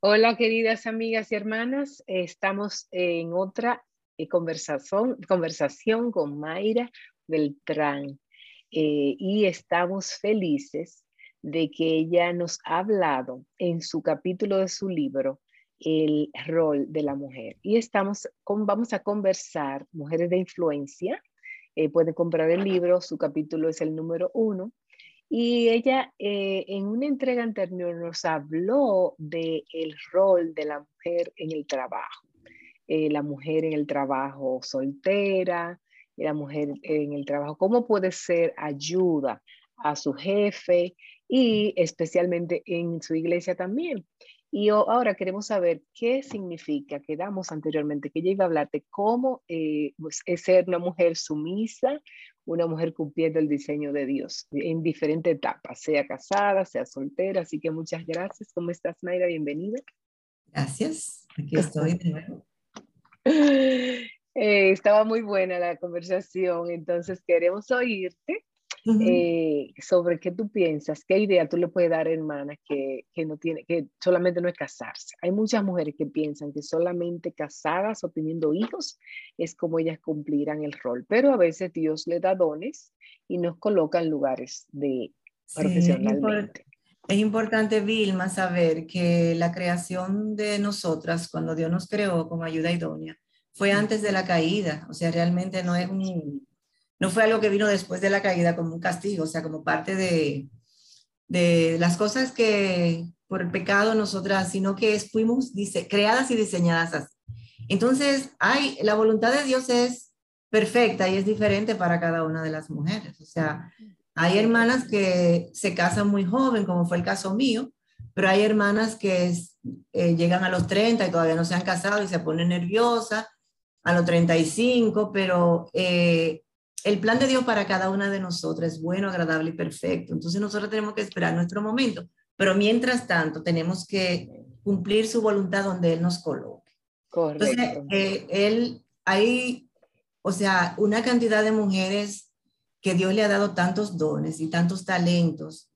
Hola, queridas amigas y hermanas. Estamos en otra eh, conversación, conversación con Mayra Beltrán eh, y estamos felices de que ella nos ha hablado en su capítulo de su libro el rol de la mujer. Y estamos vamos a conversar, Mujeres de Influencia. Eh, pueden comprar el libro, su capítulo es el número uno. Y ella eh, en una entrega anterior nos habló del el rol de la mujer en el trabajo. Eh, la mujer en el trabajo soltera, la mujer en el trabajo, cómo puede ser ayuda a su jefe y especialmente en su iglesia también. Y ahora queremos saber qué significa, quedamos anteriormente, que ella iba a hablar de cómo eh, pues, es ser una mujer sumisa, una mujer cumpliendo el diseño de Dios en diferentes etapas, sea casada, sea soltera. Así que muchas gracias. ¿Cómo estás, Mayra? Bienvenida. Gracias. Aquí estoy de nuevo. Eh, estaba muy buena la conversación, entonces queremos oírte eh, sobre qué tú piensas, qué idea tú le puedes dar, hermana, que, que, no tiene, que solamente no es casarse. Hay muchas mujeres que piensan que solamente casadas o teniendo hijos es como ellas cumplirán el rol, pero a veces Dios le da dones y nos coloca en lugares de profesionalmente. Es importante, Vilma, saber que la creación de nosotras, cuando Dios nos creó como ayuda idónea, fue antes de la caída. O sea, realmente no es un, no fue algo que vino después de la caída como un castigo, o sea, como parte de, de las cosas que por el pecado nosotras, sino que fuimos dice, creadas y diseñadas así. Entonces, hay, la voluntad de Dios es perfecta y es diferente para cada una de las mujeres. O sea, hay hermanas que se casan muy joven, como fue el caso mío, pero hay hermanas que eh, llegan a los 30 y todavía no se han casado y se ponen nerviosas a los 35, pero eh, el plan de Dios para cada una de nosotras es bueno, agradable y perfecto. Entonces nosotros tenemos que esperar nuestro momento, pero mientras tanto tenemos que cumplir su voluntad donde Él nos coloque. Correcto. Entonces, eh, Él, hay, o sea, una cantidad de mujeres que Dios le ha dado tantos dones y tantos talentos,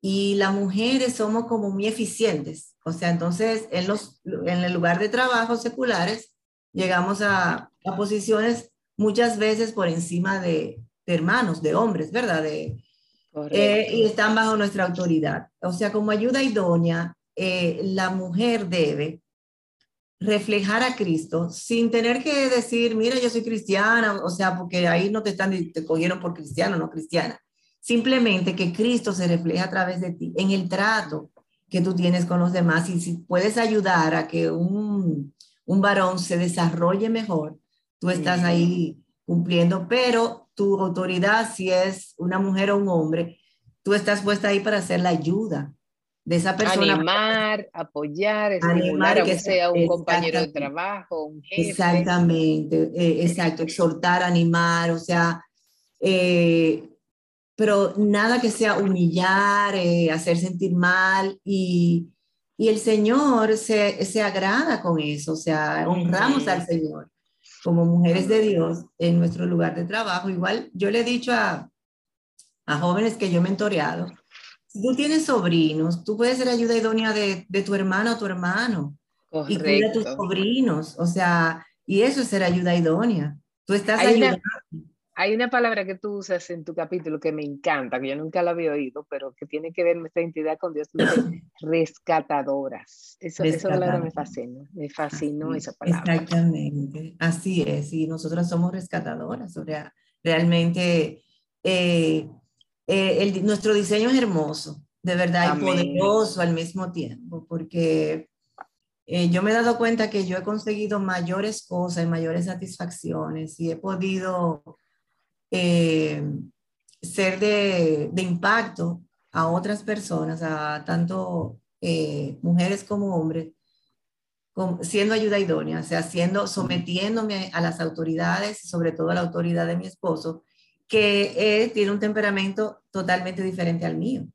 y las mujeres somos como muy eficientes. O sea, entonces en, los, en el lugar de trabajo seculares llegamos a, a posiciones muchas veces por encima de, hermanos, de hombres, ¿verdad? De, eh, y están bajo nuestra autoridad. O sea, como ayuda idónea, eh, la mujer debe reflejar a Cristo sin tener que decir, mira, yo soy cristiana, o sea, porque ahí no te están, te cogieron por cristiano, no cristiana. Simplemente que Cristo se refleja a través de ti en el trato que tú tienes con los demás y si puedes ayudar a que un, un varón se desarrolle mejor, tú estás ahí cumpliendo, pero tu autoridad, si es una mujer o un hombre, tú estás puesta ahí para hacer la ayuda de esa persona. Animar, apoyar, estimular, que sea un compañero de trabajo, un jefe. Exactamente, eh, exacto, exhortar, animar, o sea, eh, pero nada que sea humillar, eh, hacer sentir mal y, y el Señor se, se, agrada con eso, o sea, honramos al Señor como mujeres de Dios en nuestro lugar de trabajo. Igual yo le he dicho a, a jóvenes que yo he mentoreado, si tú tienes sobrinos, tú puedes ser ayuda idónea de, de tu hermano o tu hermano. Y cuida a tus sobrinos, o sea, y eso es ser ayuda idónea. Tú estás ayudando. Hay una palabra que tú usas en tu capítulo que me encanta, que yo nunca la había oído, pero que tiene que ver nuestra identidad con Dios, rescatadoras. Eso, esa palabra me fascinó, me fascinó esa palabra. Exactamente, así es, y nosotras somos rescatadoras, o sea, realmente eh, eh, nuestro diseño es hermoso, de verdad, y poderoso al mismo tiempo, porque eh, yo me he dado cuenta que yo he conseguido mayores cosas y mayores satisfacciones y he podido eh, ser de, de, impacto a otras personas, a tanto eh, mujeres como hombres, siendo ayuda idónea, o sea, siendo, sometiéndome a las autoridades, sobre todo a la autoridad de mi esposo, que tiene un temperamento totalmente diferente al mío.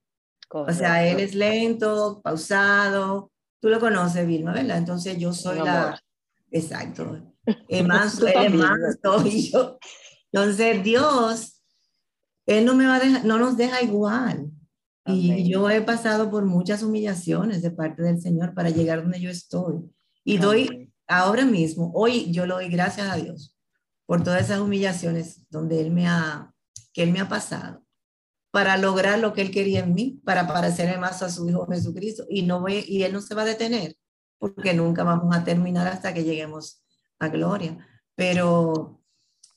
O sea, él es lento, pausado. Tú lo conoces, Vilma, ¿verdad? Entonces yo soy la... Exacto. El manso, él es manso y yo, entonces Dios, Él no, me va a dejar, no nos deja igual. Y yo he pasado por muchas humillaciones de parte del Señor para llegar donde yo estoy. Y doy ahora mismo, hoy yo le doy gracias a Dios por todas esas humillaciones donde Él me ha, que Él me ha pasado para lograr lo que Él quería en mí, para parecerme más a su Hijo Jesucristo. Y, no voy, y Él no se va a detener, porque nunca vamos a terminar hasta que lleguemos a gloria. Pero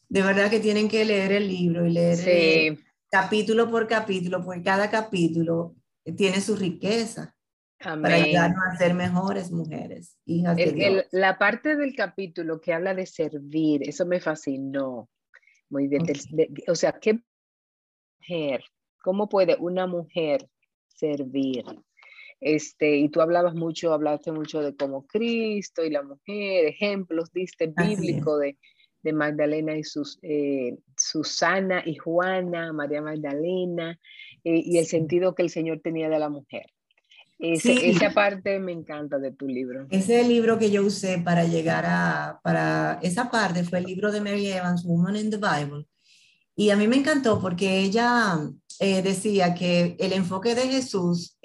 de verdad que tienen que leer el libro y leer sí capítulo por capítulo, porque cada capítulo tiene su riqueza para ayudarnos a ser mejores mujeres, hijas de la parte del capítulo que habla de servir, eso me fascinó. Muy bien. o sea, ¿qué mujer? ¿Cómo puede una mujer servir? Este, y tú hablabas mucho, hablaste mucho de cómo Cristo y la mujer, ejemplos diste bíblico de, de Magdalena y sus, eh, Susana y Juana, María Magdalena, eh, y el sentido que el Señor tenía de la mujer. Esa parte me encanta de tu libro. Ese libro que yo usé para llegar a, para esa parte fue el libro de Mary Evans, Woman in the Bible. Y a mí me encantó porque ella eh, decía que el enfoque de Jesús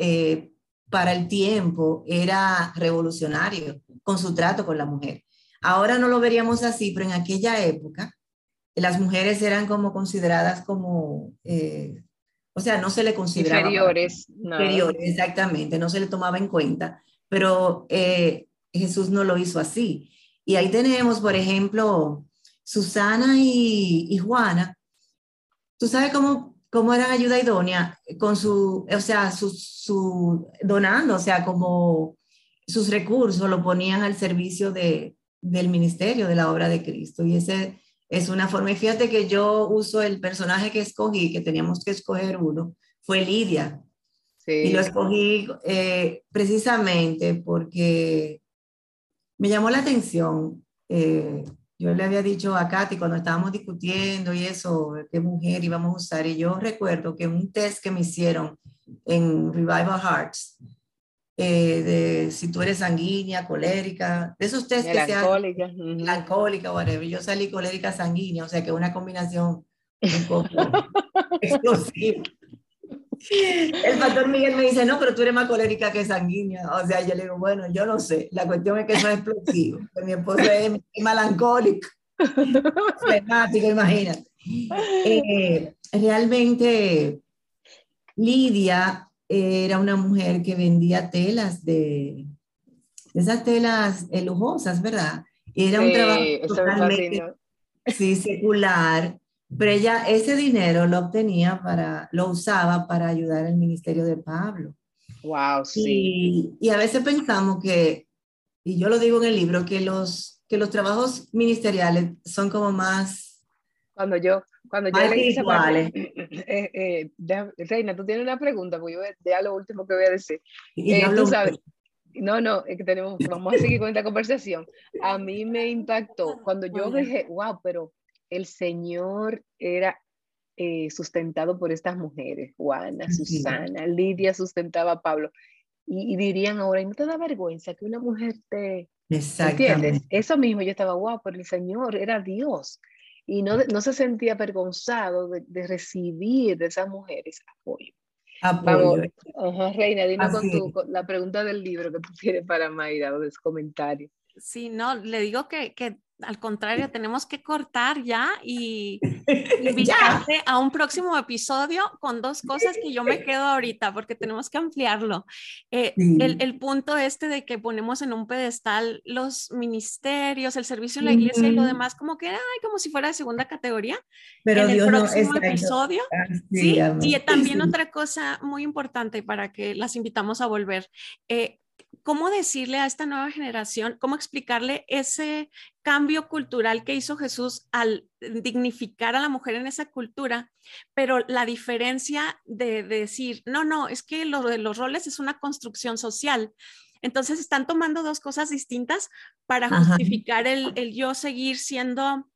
para el tiempo era revolucionario con su trato con la mujer. Ahora no lo veríamos así, pero en aquella época las mujeres eran como consideradas como, eh, o sea, no se le consideraba. Inferiores. Inferiores, exactamente, no se le tomaba en cuenta, pero eh, Jesús no lo hizo así. Y ahí tenemos, por ejemplo, Susana y, Juana. ¿Tú sabes cómo, cómo eran ayuda idónea? Con su, o sea, su, su donando, o sea, como sus recursos lo ponían al servicio de, del ministerio de la obra de Cristo. Y ese es una forma. Y fíjate que yo uso el personaje que escogí, que teníamos que escoger uno, fue Lidia. Y lo escogí eh, precisamente porque me llamó la atención. Eh, yo le había dicho a Katy cuando estábamos discutiendo y eso, qué mujer íbamos a usar. Y yo recuerdo que un test que me hicieron en Revival Hearts, eh, de si tú eres sanguínea, colérica, de esos test que se Melancólica, Melancólica, whatever. Yo salí colérica sanguínea, o sea que una combinación un poco explosiva. El pastor Miguel me dice, no, pero tú eres más colérica que sanguínea. O sea, yo le digo, bueno, yo no sé. La cuestión es que eso es explosivo. mi esposo es, melancólico, flemático, imagínate. Eh, realmente, Lidia era una mujer que vendía telas de, esas telas eh, lujosas, ¿verdad? Era un trabajo totalmente sí, secular, pero ella ese dinero lo obtenía para, lo usaba para ayudar al ministerio de Pablo. Wow, sí. Y, a veces pensamos que, y yo lo digo en el libro, que los, que los trabajos ministeriales son como más... Cuando yo, cuando yo leí esa parte, eh, eh, Reina, tú tienes una pregunta, porque yo ya lo último que voy a decir. Eh, tú sabes, no, no, es que tenemos, vamos a seguir con esta conversación. A mí me impactó cuando yo dije, wow, pero el Señor era sustentado por estas mujeres, Juana, Susana, Lidia sustentaba a Pablo. Y, dirían ahora, ¿y no te da vergüenza que una mujer te... ¿Entiendes? Eso mismo, yo estaba, wow, pero el Señor era Dios y no, no se sentía avergonzado de, de, recibir de esas mujeres apoyo. Apoyo. Reina, dime con, tu, con, la pregunta del libro que tú tienes para Mayra o de su comentario. Sí, no, le digo que, que al contrario, tenemos que cortar ya y invitarte a un próximo episodio con dos cosas que yo me quedo ahorita porque tenemos que ampliarlo. Eh, el, el, punto este de que ponemos en un pedestal los ministerios, el servicio en la iglesia y lo demás, como que, ay, como si fuera de segunda categoría. Pero en Dios el próximo no, episodio. sí, y también otra cosa muy importante para que las invitamos a volver. Eh, cómo decirle a esta nueva generación, cómo explicarle ese cambio cultural que hizo Jesús al dignificar a la mujer en esa cultura, pero la diferencia de, decir, no, no, es que lo de los roles es una construcción social. Entonces están tomando dos cosas distintas para justificar el, el yo seguir siendo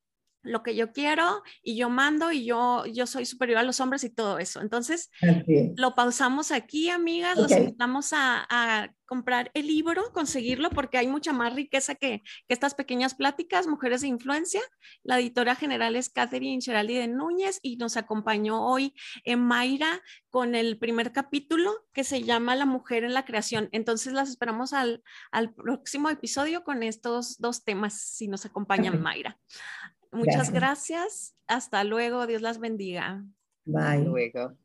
lo que yo quiero y yo mando y yo, yo soy superior a los hombres y todo eso. Entonces, lo pausamos aquí, amigas, los invitamos a, a, comprar el libro, conseguirlo, porque hay mucha más riqueza que, que, estas pequeñas pláticas, Mujeres de Influencia. La editora general es Catherine Cheraldi de Núñez y nos acompañó hoy en Mayra con el primer capítulo que se llama La mujer en la creación. Entonces, las esperamos al, al próximo episodio con estos dos temas, si nos acompaña Mayra. Muchas gracias. Hasta luego. Dios las bendiga. Bye. Luego.